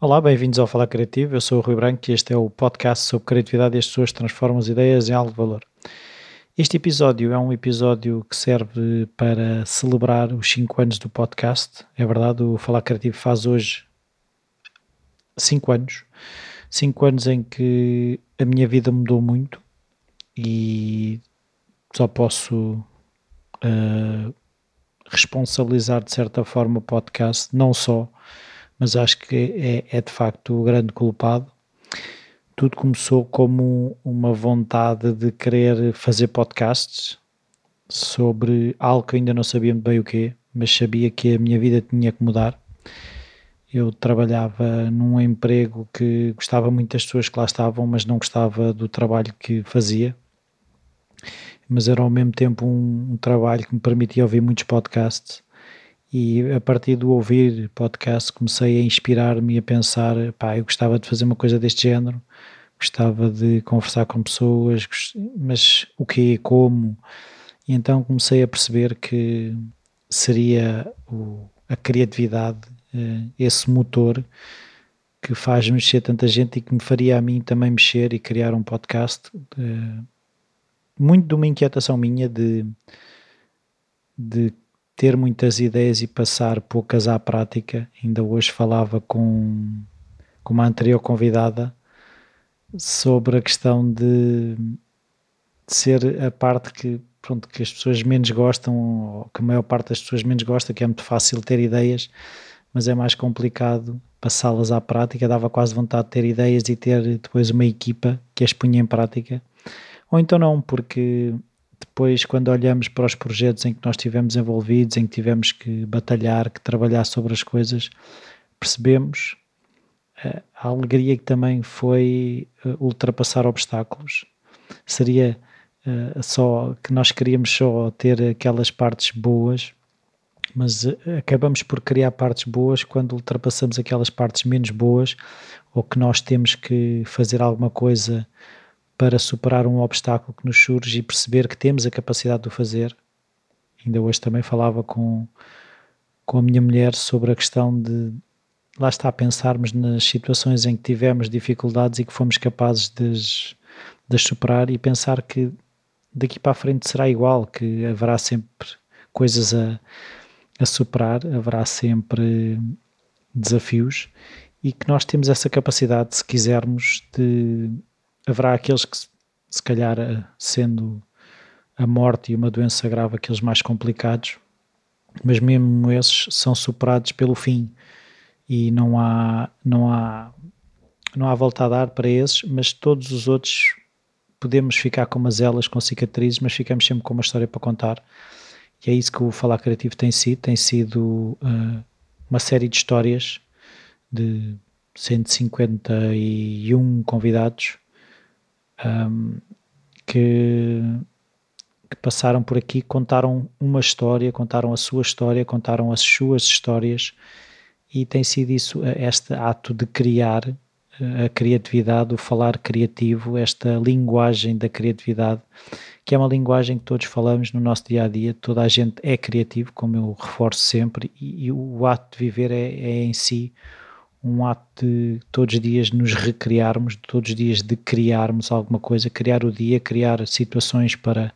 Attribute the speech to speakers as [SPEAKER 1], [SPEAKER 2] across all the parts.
[SPEAKER 1] Olá, bem-vindos ao Falar Criativo. Eu sou o Rui Branco e este é o podcast sobre criatividade e as pessoas transformam as ideias em algo de valor. Este episódio é um episódio que serve para celebrar os 5 anos do podcast. É verdade, o Falar Criativo faz hoje 5 anos. 5 anos em que a minha vida mudou muito e só posso uh, responsabilizar de certa forma o podcast, não só, mas acho que é, é de facto o grande culpado. Tudo começou como uma vontade de querer fazer podcasts sobre algo que ainda não sabia bem o que, mas sabia que a minha vida tinha que mudar. Eu trabalhava num emprego que gostava muito das pessoas que lá estavam, mas não gostava do trabalho que fazia mas era ao mesmo tempo um, um trabalho que me permitia ouvir muitos podcasts e a partir do ouvir podcast comecei a inspirar-me e a pensar, pá, eu gostava de fazer uma coisa deste género, gostava de conversar com pessoas, mas o que, como? E então comecei a perceber que seria o, a criatividade, eh, esse motor que faz mexer tanta gente e que me faria a mim também mexer e criar um podcast eh, muito de uma inquietação minha de, de ter muitas ideias e passar poucas à prática. Ainda hoje falava com, com uma anterior convidada sobre a questão de, de ser a parte que, pronto, que as pessoas menos gostam, ou que a maior parte das pessoas menos gosta, que é muito fácil ter ideias, mas é mais complicado passá-las à prática. Dava quase vontade de ter ideias e ter depois uma equipa que as punha em prática ou então não, porque depois, quando olhamos para os projetos em que nós estivemos envolvidos, em que tivemos que batalhar, que trabalhar sobre as coisas, percebemos uh, a alegria que também foi uh, ultrapassar obstáculos. Seria uh, só que nós queríamos só ter aquelas partes boas, mas acabamos por criar partes boas quando ultrapassamos aquelas partes menos boas ou que nós temos que fazer alguma coisa para superar um obstáculo que nos surge e perceber que temos a capacidade de o fazer. Ainda hoje também falava com, com a minha mulher sobre a questão de lá está a pensarmos nas situações em que tivemos dificuldades e que fomos capazes de, de as superar e pensar que daqui para a frente será igual, que haverá sempre coisas a, a superar, haverá sempre desafios e que nós temos essa capacidade, se quisermos, de haverá aqueles que, se calhar, eh, sendo a morte e uma doença grave aqueles mais complicados, mas mesmo esses são superados pelo fim. E não há, não há, não há volta a dar para esses, mas todos os outros podemos ficar com umas elas, com cicatrizes, mas ficamos sempre com uma história para contar. E é isso que o Falar Criativo tem sido, tem sido uh, uma série de histórias de 151 convidados um, que, que, passaram por aqui, contaram uma história, contaram a sua história, contaram as suas histórias e tem sido isso, este ato de criar a criatividade, o falar criativo, esta linguagem da criatividade, que é uma linguagem que todos falamos no nosso dia a dia, toda a gente é criativo, como eu reforço sempre, e, e o ato de viver é, é em si um ato de todos os dias nos recriarmos, todos os dias de criarmos alguma coisa, criar o dia, criar situações para,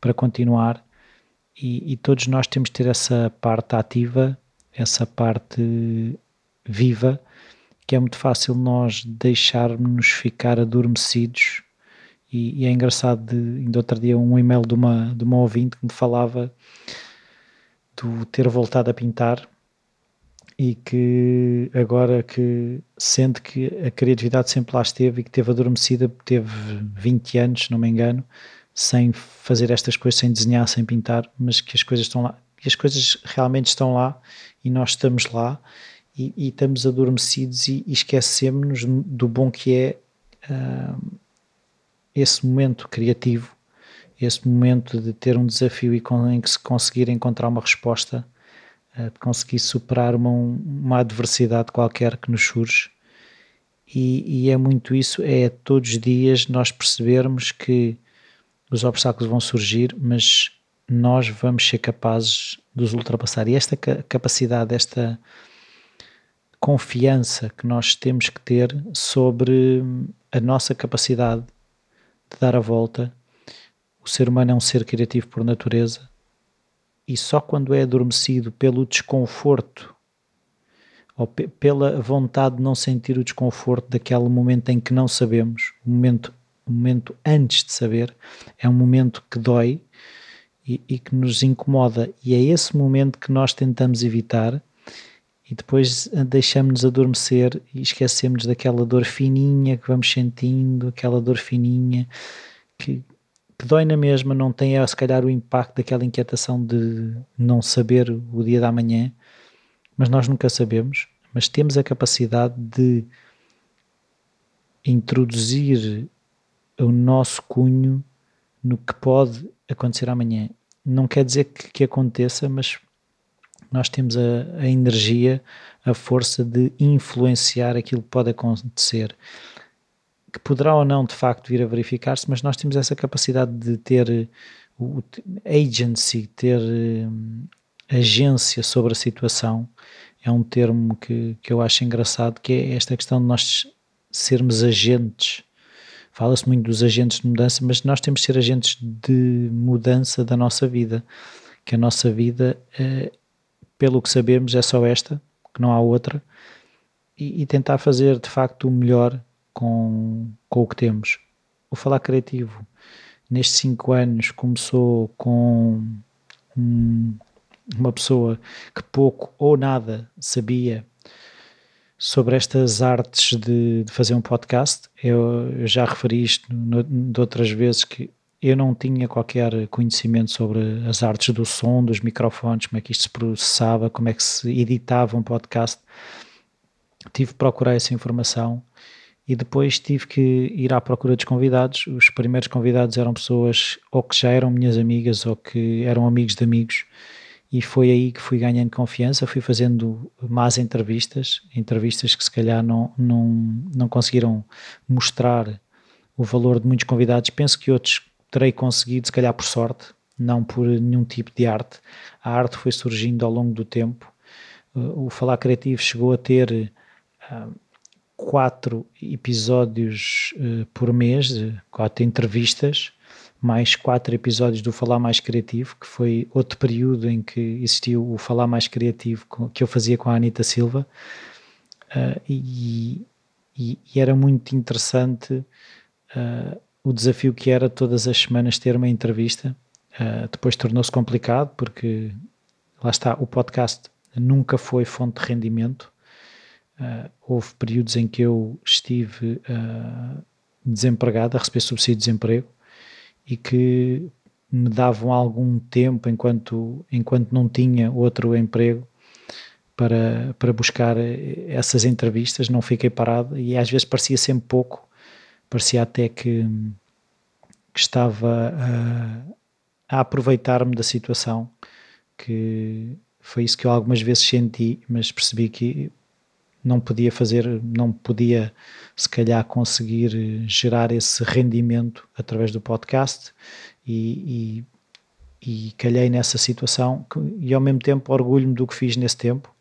[SPEAKER 1] para continuar. E, e todos nós temos de ter essa parte ativa, essa parte viva, que é muito fácil nós deixarmos ficar adormecidos. E, e é engraçado, de, ainda outro dia, um e-mail de uma, de uma ouvinte que me falava do ter voltado a pintar e que agora que sente que a criatividade sempre lá esteve e que teve adormecida, teve 20 anos, se não me engano, sem fazer estas coisas, sem desenhar, sem pintar, mas que as coisas estão lá, e as coisas realmente estão lá e nós estamos lá e, e estamos adormecidos e, e esquecemos do bom que é uh, esse momento criativo, esse momento de ter um desafio e com, em que se conseguir encontrar uma resposta de conseguir superar uma, uma adversidade qualquer que nos surge. E, e, é muito isso, é todos os dias nós percebermos que os obstáculos vão surgir, mas nós vamos ser capazes de os ultrapassar. E esta capacidade, esta confiança que nós temos que ter sobre a nossa capacidade de dar a volta. O ser humano é um ser criativo por natureza e só quando é adormecido pelo desconforto ou pela vontade de não sentir o desconforto daquele momento em que não sabemos, o momento, o momento antes de saber, é um momento que dói e, e que nos incomoda, e é esse momento que nós tentamos evitar e depois deixamos-nos adormecer e esquecemos daquela dor fininha que vamos sentindo, aquela dor fininha que, que dói na mesma, não tem se calhar o impacto daquela inquietação de não saber o dia da manhã, mas nós nunca sabemos, mas temos a capacidade de introduzir o nosso cunho no que pode acontecer amanhã. Não quer dizer que, que aconteça, mas nós temos a, a, energia, a força de influenciar aquilo que pode acontecer. Que poderá ou não de facto vir a verificar-se, mas nós temos essa capacidade de ter o, agency, ter um, agência sobre a situação. É um termo que, que eu acho engraçado, que é esta questão de nós sermos agentes fala-se muito dos agentes de mudança, mas nós temos de ser agentes de mudança da nossa vida, que a nossa vida, eh, pelo que sabemos, é só esta, que não há outra, e, e tentar fazer de facto o melhor com, com o que temos. O Falar Criativo, nestes cinco anos, começou com um, uma pessoa que pouco ou nada sabia sobre estas artes de, de fazer um podcast. Eu, eu, já referi isto no, de outras vezes que eu não tinha qualquer conhecimento sobre as artes do som, dos microfones, como é que isto se processava, como é que se editava um podcast. Tive que procurar essa informação e depois tive que ir à procura dos convidados. Os primeiros convidados eram pessoas ou que já eram minhas amigas ou que eram amigos de amigos e foi aí que fui ganhando confiança, fui fazendo más entrevistas, entrevistas que se calhar não, não, não conseguiram mostrar o valor de muitos convidados, penso que outros terei conseguido, se calhar por sorte, não por nenhum tipo de arte. A arte foi surgindo ao longo do tempo. O Falar Criativo chegou a ter uh, quatro episódios uh, por mês, quatro entrevistas, mais quatro episódios do Falar Mais Criativo, que foi outro período em que existiu o Falar Mais Criativo que eu fazia com a Anita Silva uh, e, e, e, era muito interessante uh, o desafio que era todas as semanas ter uma entrevista. Uh, depois tornou-se complicado porque lá está, o podcast nunca foi fonte de rendimento. Houve períodos em que eu estive desempregado, a receber subsídio de desemprego e que me davam algum tempo enquanto, enquanto não tinha outro emprego para, para buscar essas entrevistas, não fiquei parado e às vezes parecia sempre pouco, parecia até que, que estava a, a aproveitar-me da situação, que foi isso que eu algumas vezes senti, mas percebi que não podia fazer, não podia se calhar conseguir gerar esse rendimento através do podcast e, e, e calhei nessa situação e ao mesmo tempo orgulho-me do que fiz nesse tempo.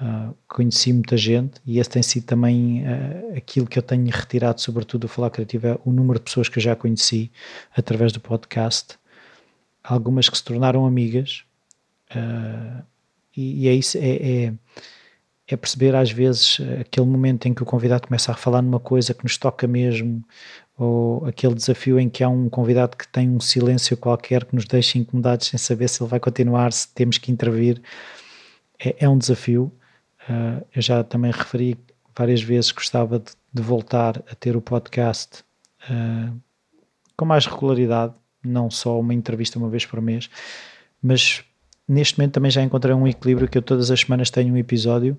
[SPEAKER 1] Uh, conheci muita gente e esse tem sido também uh, aquilo que eu tenho retirado, sobretudo do Falar Criativo, é o número de pessoas que eu já conheci através do podcast, algumas que se tornaram amigas, uh, e, e, é isso, é, é é perceber às vezes aquele momento em que o convidado começa a falar numa coisa que nos toca mesmo, ou aquele desafio em que há um convidado que tem um silêncio qualquer que nos deixa incomodados sem saber se ele vai continuar, se temos que intervir. É, é um desafio. Uh, eu já também referi várias vezes que gostava de, de voltar a ter o podcast uh, com mais regularidade, não só uma entrevista uma vez por mês, mas neste momento também já encontrei um equilíbrio que eu todas as semanas tenho um episódio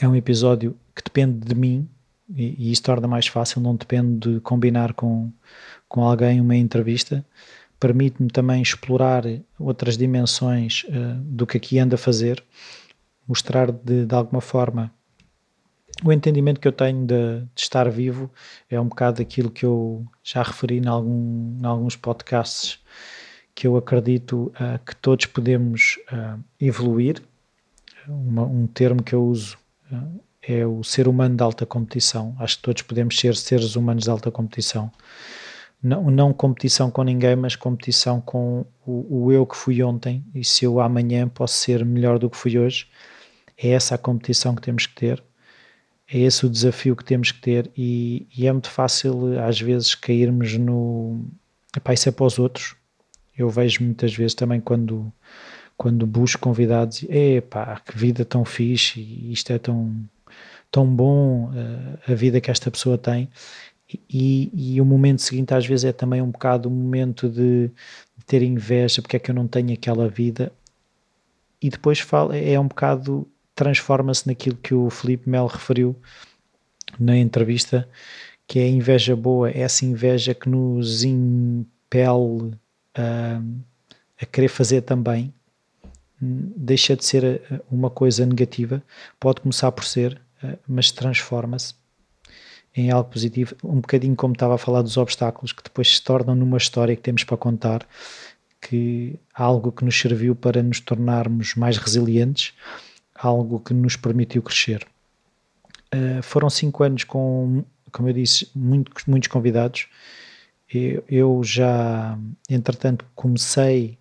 [SPEAKER 1] é um episódio que depende de mim e, e isso torna mais fácil, não depende de combinar com, com alguém uma entrevista. Permite-me também explorar outras dimensões uh, do que aqui anda a fazer, mostrar de, de alguma forma o entendimento que eu tenho de, de, estar vivo é um bocado aquilo que eu já referi em, algum, em alguns podcasts, que eu acredito uh, que todos podemos uh, evoluir. Uma, um termo que eu uso é o ser humano de alta competição. Acho que todos podemos ser seres humanos de alta competição. Não, não competição com ninguém, mas competição com o, o, eu que fui ontem e se eu amanhã posso ser melhor do que fui hoje. É essa a competição que temos que ter, é esse o desafio que temos que ter e, e é muito fácil às vezes cairmos no epá, isso é para os outros. Eu vejo muitas vezes também quando, quando busco convidados, epá, que vida tão fixe, isto é tão tão bom uh, a vida que esta pessoa tem. E, e, o momento seguinte às vezes é também um bocado um momento de, de ter inveja porque é que eu não tenho aquela vida? E depois fala, é um bocado transforma-se naquilo que o Felipe Melo referiu na entrevista que é a inveja boa, é essa inveja que nos impele a, a querer fazer também deixa de ser eh, uma coisa negativa, pode começar por ser, eh, mas transforma-se em algo positivo, um bocadinho como estava a falar dos obstáculos, que depois se tornam numa história que temos para contar, que algo que nos serviu para nos tornarmos mais resilientes, algo que nos permitiu crescer. Uh, foram cinco anos com, como eu disse, muitos, muitos convidados. Eu, eu já, entretanto, comecei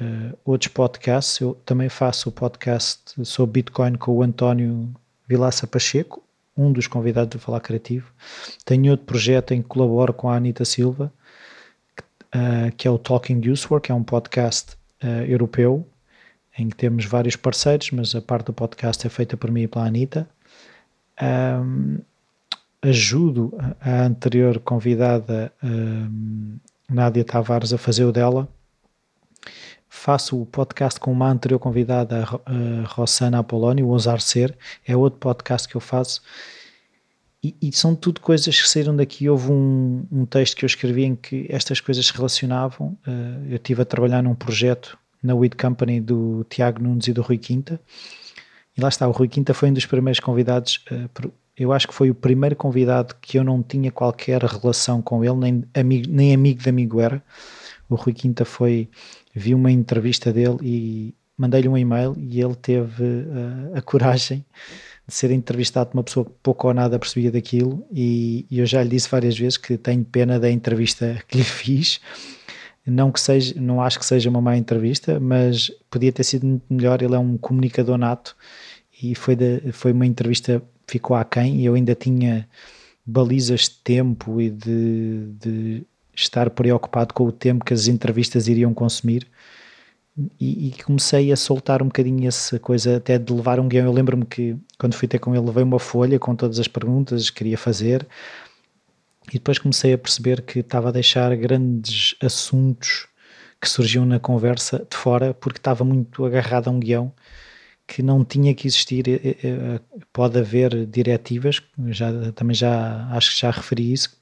[SPEAKER 1] uh, outros podcasts. Eu também faço o podcast sobre Bitcoin com o António Vilaça Pacheco, um dos convidados do Falar Criativo. Tenho outro projeto em que colaboro com a Anita Silva, uh, que é o Talking Usework, é um podcast uh, europeu, em que temos vários parceiros, mas a parte do podcast é feita por mim e pela Anita. Um, ajudo a anterior convidada, um, Nádia Tavares, a fazer o dela faço o podcast com uma anterior convidada, a Rossana Apolónio, o Ousar Ser, é outro podcast que eu faço. E, e, são tudo coisas que saíram daqui. Houve um, um, texto que eu escrevi em que estas coisas se relacionavam. Uh, eu estive a trabalhar num projeto na Weed Company do Tiago Nunes e do Rui Quinta. E lá está, o Rui Quinta foi um dos primeiros convidados. Uh, eu acho que foi o primeiro convidado que eu não tinha qualquer relação com ele, nem amigo, nem amigo de amigo era. O Rui Quinta foi vi uma entrevista dele e mandei-lhe um e-mail e ele teve uh, a coragem de ser entrevistado por uma pessoa que pouco ou nada percebia daquilo e, e, eu já lhe disse várias vezes que tenho pena da entrevista que lhe fiz. Não que seja, não acho que seja uma má entrevista, mas podia ter sido muito melhor, ele é um comunicador nato e foi, de, foi uma entrevista ficou aquém e eu ainda tinha balizas de tempo e de, de estar preocupado com o tempo que as entrevistas iriam consumir e, e, comecei a soltar um bocadinho essa coisa até de levar um guião. Eu lembro-me que quando fui ter com ele levei uma folha com todas as perguntas que queria fazer e depois comecei a perceber que estava a deixar grandes assuntos que surgiam na conversa de fora porque estava muito agarrado a um guião que não tinha que existir. Pode haver diretivas, já, também já acho que já referi isso,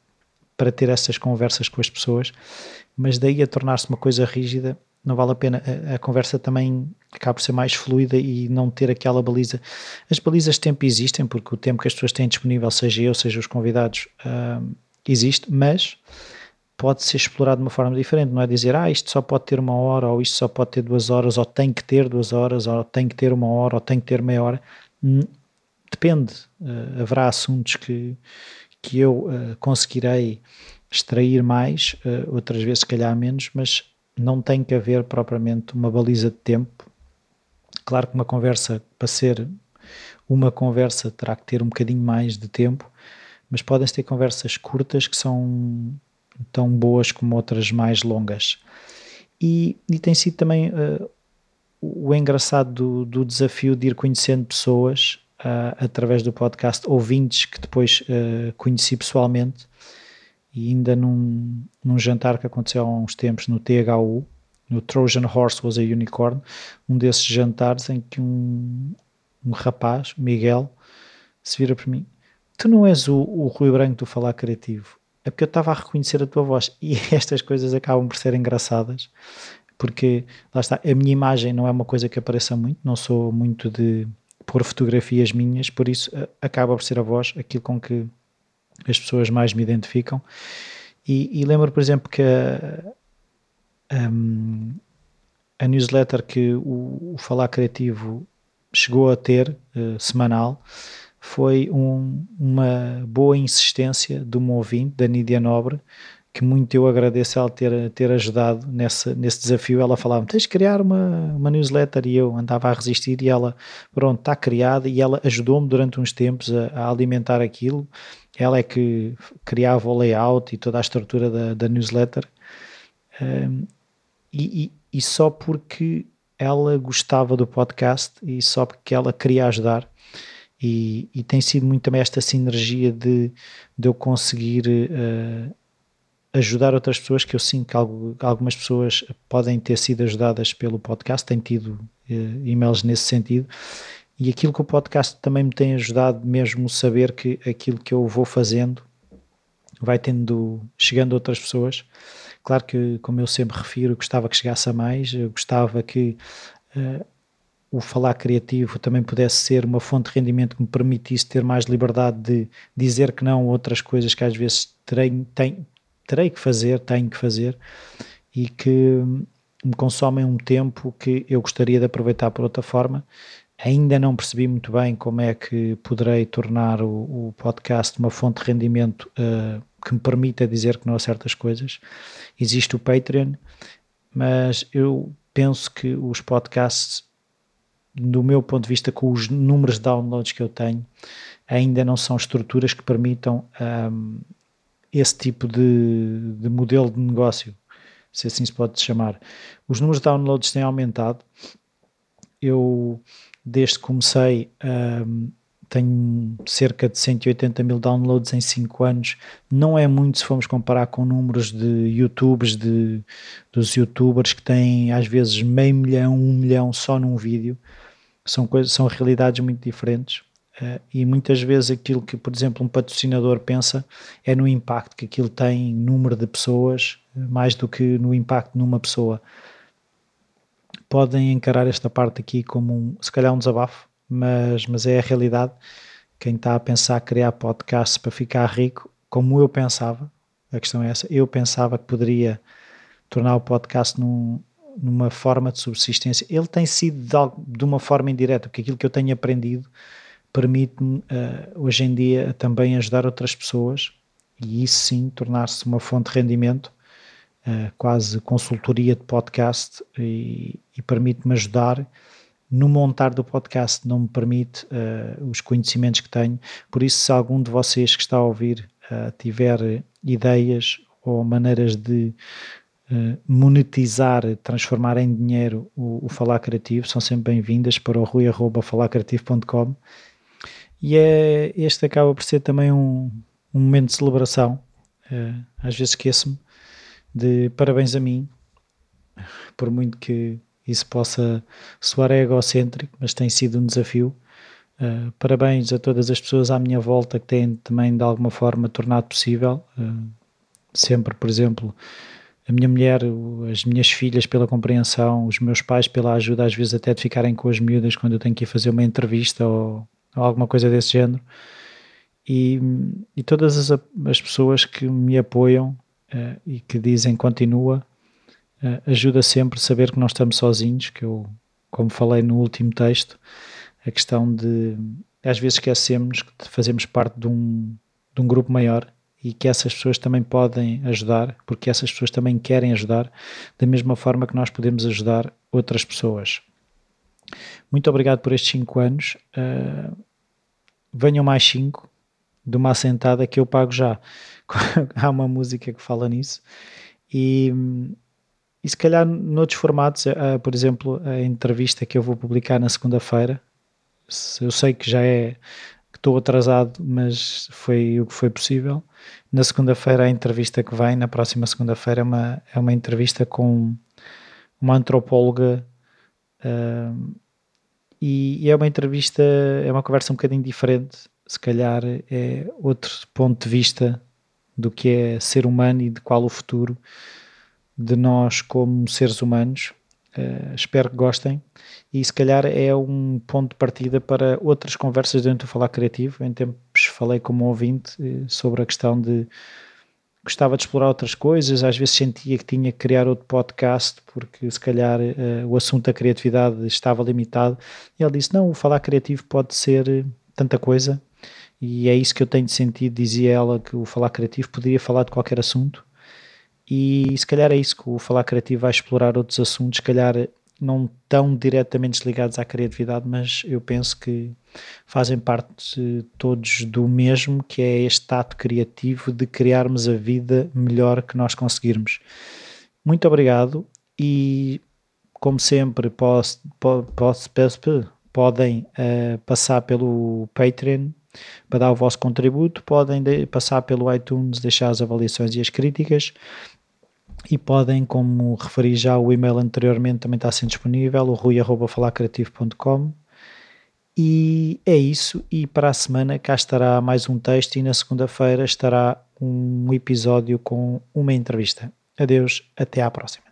[SPEAKER 1] para ter essas conversas com as pessoas, mas daí a tornar-se uma coisa rígida, não vale a pena. A, a, conversa também acaba por ser mais fluida e não ter aquela baliza. As balizas de tempo existem, porque o tempo que as pessoas têm disponível, seja eu, seja os convidados, uh, existe, mas pode ser explorado de uma forma diferente. Não é dizer, ah, isto só pode ter uma hora, ou isto só pode ter duas horas, ou tem que ter duas horas, ou tem que ter uma hora, ou tem que ter meia hora. Hum, depende. Uh, haverá assuntos que, que eu uh, conseguirei extrair mais, uh, outras vezes se calhar menos, mas não tem que haver propriamente uma baliza de tempo. Claro que uma conversa, para ser uma conversa, terá que ter um bocadinho mais de tempo, mas podem ter conversas curtas que são tão boas como outras mais longas. E, e tem sido também uh, o engraçado do, do desafio de ir conhecendo pessoas uh, através do podcast ouvintes que depois uh, conheci pessoalmente e ainda num, num jantar que aconteceu há uns tempos no THU, no Trojan Horse Was a Unicorn, um desses jantares em que um, um rapaz, Miguel, se vira para mim, tu não és o, o Rui Branco do Falar Criativo, é porque eu estava a reconhecer a tua voz e estas coisas acabam por ser engraçadas porque lá está, a minha imagem não é uma coisa que apareça muito, não sou muito de pôr fotografias minhas, por isso eh, acaba por ser a voz aquilo com que as pessoas mais me identificam. E, e lembro, por exemplo, que a, um, a newsletter que o, o, Falar Criativo chegou a ter, uh, semanal, foi um, uma boa insistência de uma ouvinte, da Nídia Nobre, que muito eu agradeço ela ter, ter ajudado nesse, nesse desafio. Ela falava: tens de criar uma, uma newsletter, e eu andava a resistir. E ela, pronto, está criada. E ela ajudou-me durante uns tempos a, a, alimentar aquilo. Ela é que criava o layout e toda a estrutura da, da newsletter. Um, e, e, e só porque ela gostava do podcast e só porque ela queria ajudar. E, e, tem sido muito também esta sinergia de, de eu conseguir uh, ajudar outras pessoas, que eu sinto que algo, algumas pessoas podem ter sido ajudadas pelo podcast, tenho tido uh, e-mails nesse sentido, e aquilo que o podcast também me tem ajudado mesmo saber que aquilo que eu vou fazendo vai tendo, chegando a outras pessoas. Claro que, como eu sempre refiro, gostava que chegasse a mais, gostava que uh, o falar criativo também pudesse ser uma fonte de rendimento que me permitisse ter mais liberdade de dizer que não outras coisas que às vezes terei, tem, terei que fazer, tenho que fazer e que me consomem um tempo que eu gostaria de aproveitar por outra forma. Ainda não percebi muito bem como é que poderei tornar o, o podcast uma fonte de rendimento uh, que me permita dizer que não a certas coisas. Existe o Patreon, mas eu penso que os podcasts, do meu ponto de vista, com os números de downloads que eu tenho, ainda não são estruturas que permitam um, esse tipo de, de modelo de negócio, se assim se pode chamar. Os números de downloads têm aumentado. Eu, desde que comecei, um, tenho cerca de 180 mil downloads em 5 anos. Não é muito se formos comparar com números de YouTubes, de, dos YouTubers que têm às vezes meio milhão, um milhão só num vídeo. São, coisas, são realidades muito diferentes. Uh, e muitas vezes aquilo que, por exemplo, um patrocinador pensa é no impacto que aquilo tem em número de pessoas, mais do que no impacto numa pessoa. Podem encarar esta parte aqui como um, se calhar um desabafo, mas, mas é a realidade. Quem está a pensar criar podcast para ficar rico, como eu pensava, a questão é essa, eu pensava que poderia tornar o podcast num, numa forma de subsistência. Ele tem sido de, de uma forma indireta, porque aquilo que eu tenho aprendido permite-me uh, hoje em dia também ajudar outras pessoas e isso sim tornar-se uma fonte de rendimento, uh, quase consultoria de podcast e, e permite-me ajudar no montar do podcast não me permite uh, os conhecimentos que tenho, por isso se algum de vocês que está a ouvir tiver ideias ou maneiras de monetizar, transformar em dinheiro o, o Falar Criativo, são sempre bem-vindas para o rui.falarcreativo.com e é, este acaba por ser também um, um momento de celebração. Uh, às vezes esqueço-me de parabéns a mim, por muito que isso possa soar egocêntrico, mas tem sido um desafio. Uh, parabéns a todas as pessoas à minha volta que têm também de alguma forma tornado possível. Uh, sempre, por exemplo, a minha mulher, as minhas filhas pela compreensão, os meus pais pela ajuda, às vezes até de ficarem com as miúdas quando eu tenho que ir fazer uma entrevista ou alguma coisa desse género. E, e todas as, as, pessoas que me apoiam uh, e que dizem continua, uh, ajuda sempre a saber que não estamos sozinhos, que eu, como falei no último texto, a questão de às vezes esquecemos que fazemos parte de um, de um grupo maior e que essas pessoas também podem ajudar, porque essas pessoas também querem ajudar, da mesma forma que nós podemos ajudar outras pessoas. Muito obrigado por estes 5 anos. Uh, venham mais 5 de uma assentada que eu pago já. Há uma música que fala nisso. E, e se calhar noutros formatos, uh, por exemplo, a entrevista que eu vou publicar na segunda-feira, eu sei que já é que estou atrasado, mas foi o que foi possível. Na segunda-feira, a entrevista que vem, na próxima segunda-feira, é uma, é uma entrevista com uma antropóloga uh, e, e, é uma entrevista, é uma conversa um bocadinho diferente, se calhar é outro ponto de vista do que é ser humano e de qual o futuro de nós como seres humanos. Uh, espero que gostem e se calhar é um ponto de partida para outras conversas dentro do Falar Criativo. Em tempos falei como ouvinte uh, sobre a questão de gostava de explorar outras coisas, às vezes sentia que tinha que criar outro podcast porque se calhar uh, o assunto da criatividade estava limitado. E ele disse: Não, o falar criativo pode ser tanta coisa, e é isso que eu tenho sentido. Dizia ela que o falar criativo poderia falar de qualquer assunto, e se calhar é isso que o falar criativo vai explorar outros assuntos, se calhar não tão diretamente ligados à criatividade, mas eu penso que fazem parte todos do mesmo, que é este ato criativo de criarmos a vida melhor que nós conseguirmos. Muito obrigado e, como sempre, posso, posso, podem uh, passar pelo Patreon para dar o vosso contributo, podem passar pelo iTunes, deixar as avaliações e as críticas e podem, como referi já, o e-mail anteriormente também está sendo disponível, o rui.falarcreativo.com e é isso, e para a semana cá estará mais um texto e na segunda-feira estará um episódio com uma entrevista. Adeus, até à próxima.